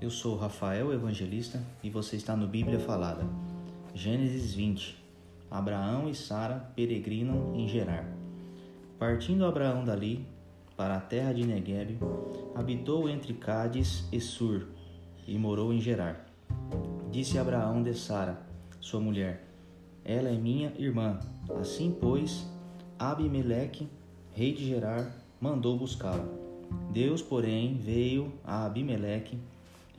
Eu sou Rafael Evangelista e você está no Bíblia Falada. Gênesis 20. Abraão e Sara peregrinam em Gerar. Partindo Abraão dali para a terra de Negueb, habitou entre Cádiz e Sur e morou em Gerar. Disse Abraão de Sara, sua mulher: Ela é minha irmã. Assim, pois, Abimeleque, rei de Gerar, mandou buscá-la. Deus, porém, veio a Abimeleque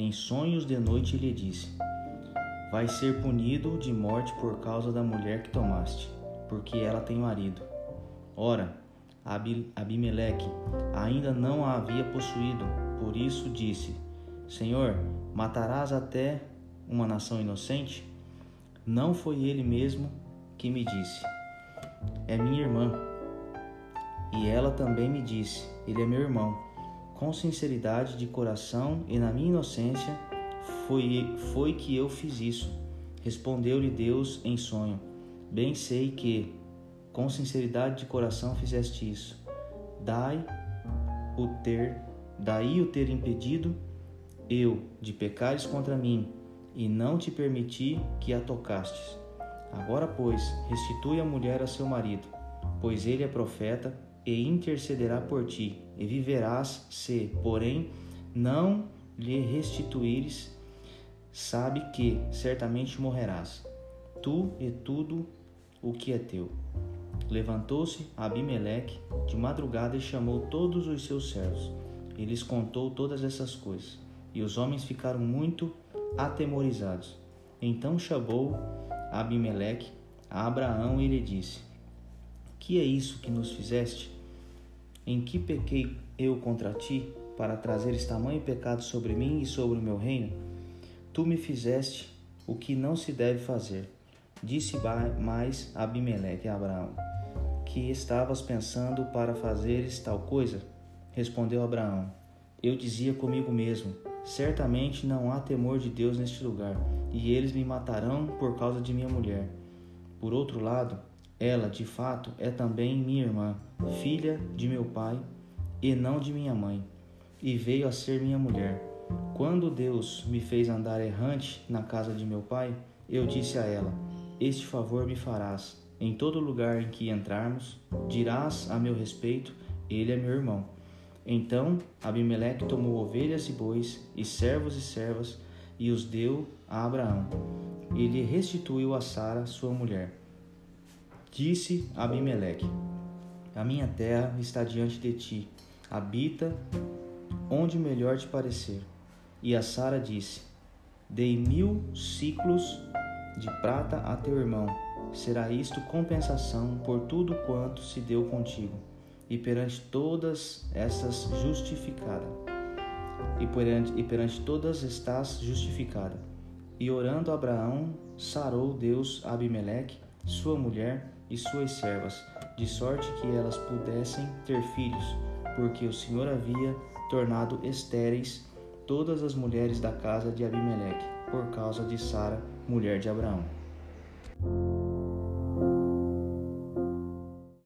em sonhos de noite lhe disse: Vai ser punido de morte por causa da mulher que tomaste, porque ela tem marido. Ora, Abimeleque ainda não a havia possuído, por isso disse: Senhor, matarás até uma nação inocente? Não foi ele mesmo que me disse: É minha irmã. E ela também me disse: Ele é meu irmão. Com sinceridade de coração e na minha inocência foi, foi que eu fiz isso. Respondeu-lhe Deus em sonho: Bem sei que, com sinceridade de coração, fizeste isso. Dai o ter, daí o ter impedido eu de pecares contra mim, e não te permiti que a tocastes. Agora, pois, restitui a mulher a seu marido, pois ele é profeta e intercederá por ti, e viverás se, porém, não lhe restituíres, sabe que certamente morrerás, tu e tudo o que é teu. Levantou-se Abimeleque de madrugada e chamou todos os seus servos, e lhes contou todas essas coisas. E os homens ficaram muito atemorizados. Então chamou Abimeleque a Abraão e lhe disse: Que é isso que nos fizeste? Em que pequei eu contra ti para trazeres tamanho pecado sobre mim e sobre o meu reino? Tu me fizeste o que não se deve fazer. Disse mais Abimeleque a Abraão: Que estavas pensando para fazeres tal coisa? Respondeu Abraão: Eu dizia comigo mesmo: Certamente não há temor de Deus neste lugar, e eles me matarão por causa de minha mulher. Por outro lado, ela, de fato, é também minha irmã, filha de meu pai e não de minha mãe, e veio a ser minha mulher. Quando Deus me fez andar errante na casa de meu pai, eu disse a ela: Este favor me farás. Em todo lugar em que entrarmos, dirás a meu respeito: Ele é meu irmão. Então Abimeleque tomou ovelhas e bois, e servos e servas, e os deu a Abraão. Ele restituiu a Sara, sua mulher. Disse Abimeleque: A minha terra está diante de ti, habita onde melhor te parecer. E a Sara disse: Dei mil ciclos de prata a teu irmão. Será isto compensação por tudo quanto se deu contigo. E perante todas essas justificada. E perante, e perante todas estás justificada. E orando Abraão, sarou Deus Abimeleque, sua mulher, e suas servas, de sorte que elas pudessem ter filhos, porque o Senhor havia tornado estéreis todas as mulheres da casa de Abimeleque, por causa de Sara, mulher de Abraão.